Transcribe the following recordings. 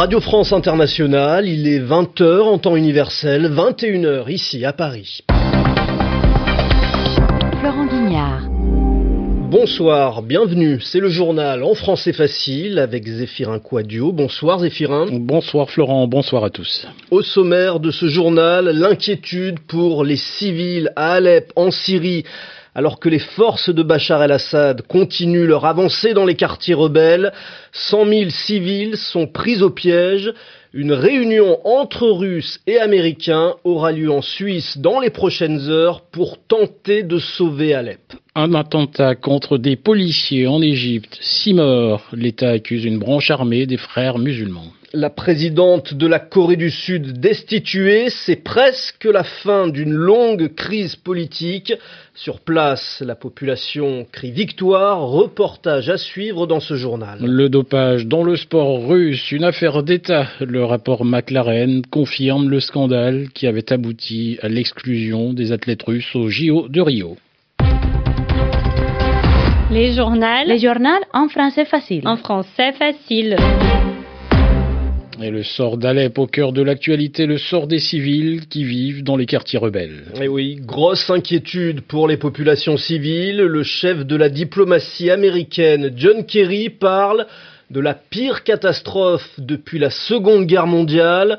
Radio France Internationale, il est 20h en temps universel, 21h ici à Paris. Florent Guignard. Bonsoir, bienvenue. C'est le journal en français facile avec Zéphirin Quadio. Bonsoir Zéphirin. Bonsoir Florent, bonsoir à tous. Au sommaire de ce journal, l'inquiétude pour les civils à Alep, en Syrie. Alors que les forces de Bachar el-Assad continuent leur avancée dans les quartiers rebelles, 100 000 civils sont pris au piège. Une réunion entre Russes et Américains aura lieu en Suisse dans les prochaines heures pour tenter de sauver Alep. Un attentat contre des policiers en Égypte, six morts. L'État accuse une branche armée des frères musulmans. La présidente de la Corée du Sud destituée, c'est presque la fin d'une longue crise politique. Sur place, la population crie victoire. Reportage à suivre dans ce journal. Le dopage dans le sport russe, une affaire d'État. Le rapport McLaren confirme le scandale qui avait abouti à l'exclusion des athlètes russes au JO de Rio. Les journaux. Les journaux en français facile. En français facile. Et le sort d'Alep au cœur de l'actualité, le sort des civils qui vivent dans les quartiers rebelles. Et oui, grosse inquiétude pour les populations civiles. Le chef de la diplomatie américaine, John Kerry, parle de la pire catastrophe depuis la Seconde Guerre mondiale.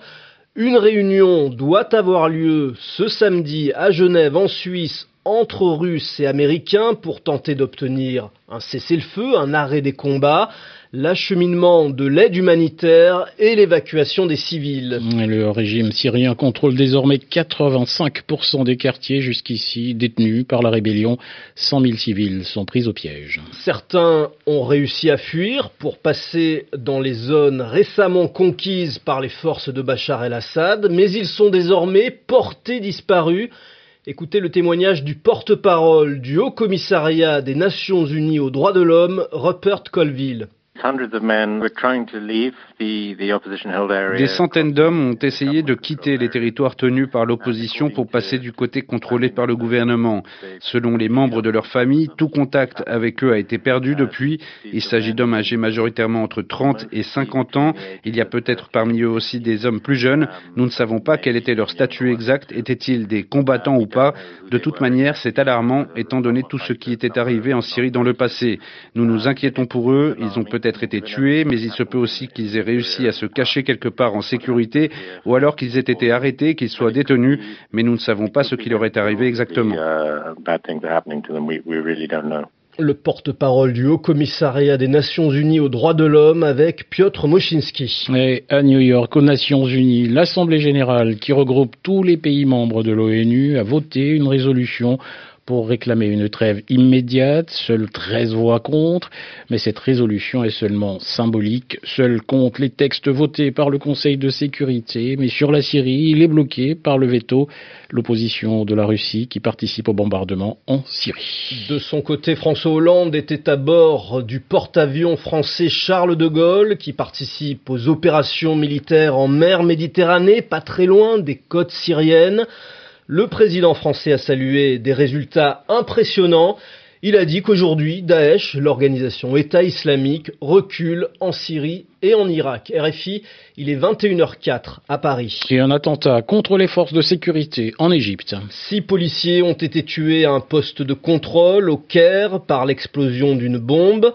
Une réunion doit avoir lieu ce samedi à Genève, en Suisse, entre Russes et Américains pour tenter d'obtenir un cessez-le-feu, un arrêt des combats l'acheminement de l'aide humanitaire et l'évacuation des civils. Le régime syrien contrôle désormais 85% des quartiers jusqu'ici détenus par la rébellion. 100 000 civils sont pris au piège. Certains ont réussi à fuir pour passer dans les zones récemment conquises par les forces de Bachar el-Assad, mais ils sont désormais portés disparus. Écoutez le témoignage du porte-parole du Haut Commissariat des Nations Unies aux droits de l'homme, Rupert Colville. Des centaines d'hommes ont essayé de quitter les territoires tenus par l'opposition pour passer du côté contrôlé par le gouvernement. Selon les membres de leur famille, tout contact avec eux a été perdu depuis. Il s'agit d'hommes âgés majoritairement entre 30 et 50 ans. Il y a peut-être parmi eux aussi des hommes plus jeunes. Nous ne savons pas quel était leur statut exact. Étaient-ils des combattants ou pas? De toute manière, c'est alarmant étant donné tout ce qui était arrivé en Syrie dans le passé. Nous nous inquiétons pour eux. Ils ont peut-être été tués, mais il se peut aussi qu'ils aient réussi à se cacher quelque part en sécurité, ou alors qu'ils aient été arrêtés, qu'ils soient détenus, mais nous ne savons pas ce qui leur est arrivé exactement. Le porte-parole du Haut Commissariat des Nations Unies aux droits de l'homme avec Piotr Moshinsky. Et à New York, aux Nations Unies, l'Assemblée générale, qui regroupe tous les pays membres de l'ONU, a voté une résolution pour réclamer une trêve immédiate, seules 13 voix contre, mais cette résolution est seulement symbolique, seul compte les textes votés par le Conseil de sécurité, mais sur la Syrie, il est bloqué par le veto, l'opposition de la Russie qui participe au bombardement en Syrie. De son côté, François Hollande était à bord du porte-avions français Charles de Gaulle qui participe aux opérations militaires en mer Méditerranée, pas très loin des côtes syriennes. Le président français a salué des résultats impressionnants. Il a dit qu'aujourd'hui, Daesh, l'organisation État islamique, recule en Syrie et en Irak. RFI, il est 21h04 à Paris. Et un attentat contre les forces de sécurité en Égypte. Six policiers ont été tués à un poste de contrôle au Caire par l'explosion d'une bombe.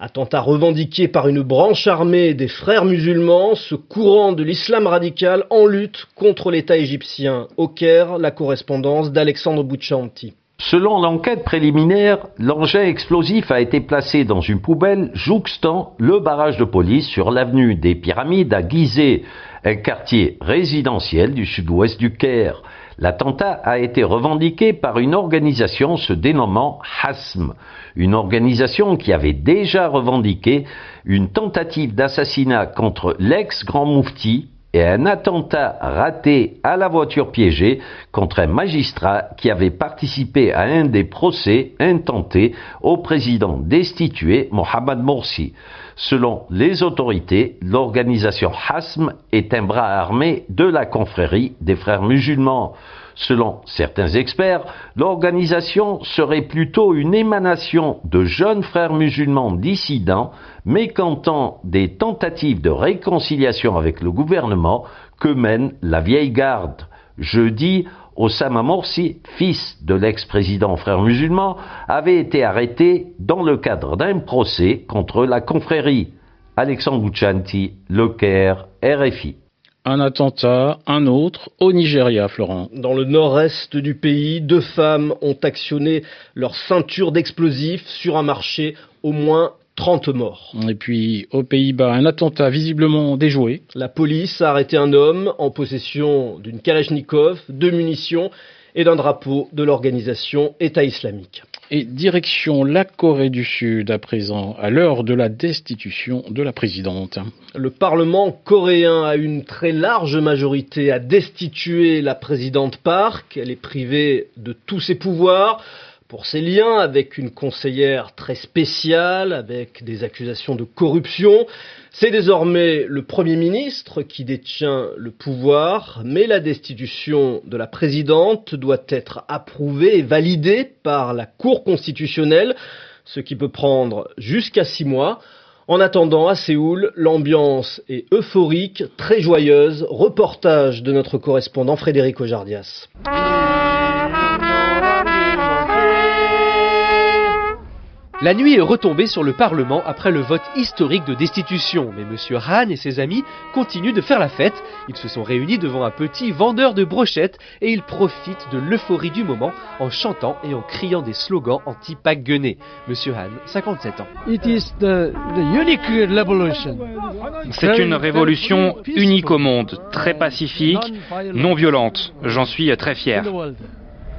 Attentat revendiqué par une branche armée des frères musulmans, ce courant de l'islam radical en lutte contre l'État égyptien. Au Caire, la correspondance d'Alexandre Bouchanti. Selon l'enquête préliminaire, l'engin explosif a été placé dans une poubelle jouxtant le barrage de police sur l'avenue des Pyramides à Gizeh, un quartier résidentiel du sud-ouest du Caire. L'attentat a été revendiqué par une organisation se dénommant HASM, une organisation qui avait déjà revendiqué une tentative d'assassinat contre l'ex-grand moufti et un attentat raté à la voiture piégée contre un magistrat qui avait participé à un des procès intentés au président destitué Mohamed Morsi. Selon les autorités, l'organisation Hasm est un bras armé de la confrérie des frères musulmans. Selon certains experts, l'organisation serait plutôt une émanation de jeunes frères musulmans dissidents mécantant des tentatives de réconciliation avec le gouvernement que mène la vieille garde. Jeudi, Osama Morsi, fils de l'ex-président frère musulman, avait été arrêté dans le cadre d'un procès contre la confrérie. Alexandre Bouchanti, Le Caire, RFI. Un attentat, un autre, au Nigeria, Florent. Dans le nord-est du pays, deux femmes ont actionné leur ceinture d'explosifs sur un marché. Au moins 30 morts. Et puis aux Pays-Bas, un attentat visiblement déjoué. La police a arrêté un homme en possession d'une Kalachnikov, de munitions et d'un drapeau de l'organisation État islamique. Et direction la Corée du Sud à présent, à l'heure de la destitution de la présidente. Le Parlement coréen a une très large majorité à destituer la présidente Park. Elle est privée de tous ses pouvoirs pour ses liens avec une conseillère très spéciale, avec des accusations de corruption. C'est désormais le Premier ministre qui détient le pouvoir, mais la destitution de la présidente doit être approuvée et validée par la Cour constitutionnelle, ce qui peut prendre jusqu'à six mois. En attendant, à Séoul, l'ambiance est euphorique, très joyeuse. Reportage de notre correspondant Frédéric Ojardias. La nuit est retombée sur le Parlement après le vote historique de destitution, mais M. Han et ses amis continuent de faire la fête. Ils se sont réunis devant un petit vendeur de brochettes et ils profitent de l'euphorie du moment en chantant et en criant des slogans anti-Pak Guené. M. Han, 57 ans. C'est une révolution unique au monde, très pacifique, non violente. J'en suis très fier.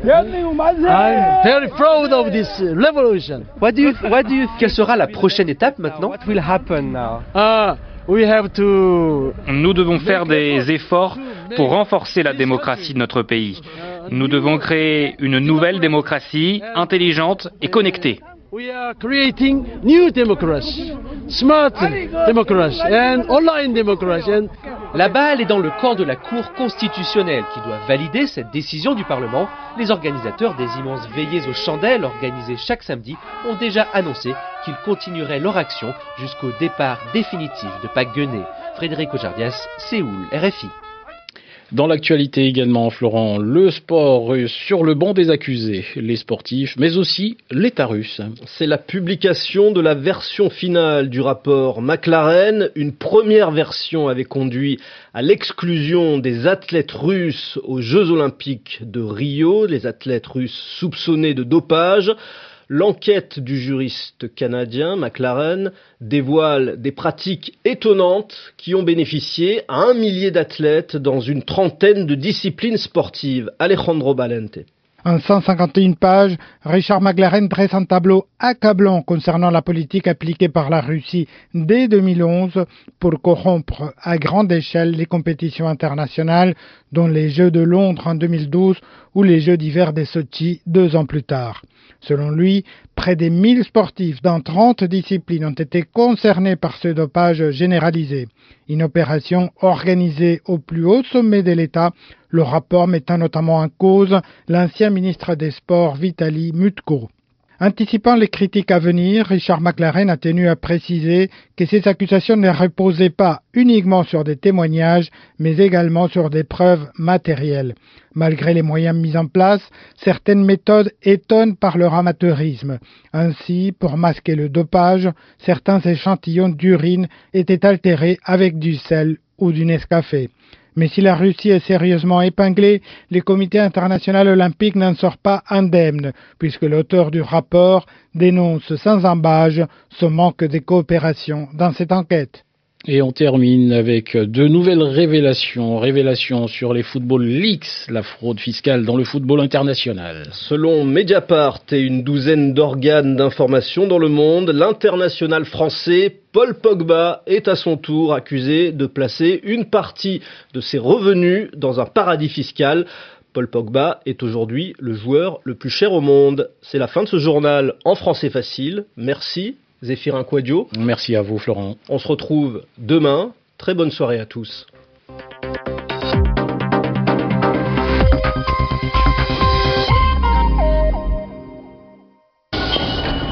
I'm very proud of this revolution. What do you, what do you Quelle sera la prochaine étape maintenant? What will happen now? Ah, we have to... Nous devons faire des efforts pour renforcer la démocratie de notre pays. Nous devons créer une nouvelle démocratie intelligente et connectée. We are creating new democracy, smart democracy and online democracy. La balle est dans le camp de la Cour constitutionnelle qui doit valider cette décision du Parlement. Les organisateurs des immenses veillées aux chandelles organisées chaque samedi ont déjà annoncé qu'ils continueraient leur action jusqu'au départ définitif de Pâques Guenet. Frédéric Ojardias, Séoul, RFI. Dans l'actualité également, Florent, le sport russe sur le banc des accusés, les sportifs, mais aussi l'État russe. C'est la publication de la version finale du rapport McLaren. Une première version avait conduit à l'exclusion des athlètes russes aux Jeux olympiques de Rio, les athlètes russes soupçonnés de dopage. L'enquête du juriste canadien McLaren dévoile des pratiques étonnantes qui ont bénéficié à un millier d'athlètes dans une trentaine de disciplines sportives. Alejandro Balente. En 151 pages, Richard McLaren dresse un tableau accablant concernant la politique appliquée par la Russie dès 2011 pour corrompre à grande échelle les compétitions internationales, dont les Jeux de Londres en 2012 ou les Jeux d'hiver des Sochi deux ans plus tard. Selon lui, près des 1000 sportifs dans 30 disciplines ont été concernés par ce dopage généralisé, une opération organisée au plus haut sommet de l'État, le rapport mettant notamment en cause l'ancien ministre des Sports Vitali Mutko. Anticipant les critiques à venir, Richard McLaren a tenu à préciser que ces accusations ne reposaient pas uniquement sur des témoignages, mais également sur des preuves matérielles. Malgré les moyens mis en place, certaines méthodes étonnent par leur amateurisme. Ainsi, pour masquer le dopage, certains échantillons d'urine étaient altérés avec du sel ou du Nescafé. Mais si la Russie est sérieusement épinglée, le comité international olympique n'en sort pas indemne, puisque l'auteur du rapport dénonce sans embâge son manque de coopération dans cette enquête. Et on termine avec de nouvelles révélations, révélations sur les football leaks, la fraude fiscale dans le football international. Selon Mediapart et une douzaine d'organes d'information dans le monde, l'international français Paul Pogba est à son tour accusé de placer une partie de ses revenus dans un paradis fiscal. Paul Pogba est aujourd'hui le joueur le plus cher au monde. C'est la fin de ce journal en français facile. Merci Zéphirin Quadio. Merci à vous, Florent. On se retrouve demain. Très bonne soirée à tous.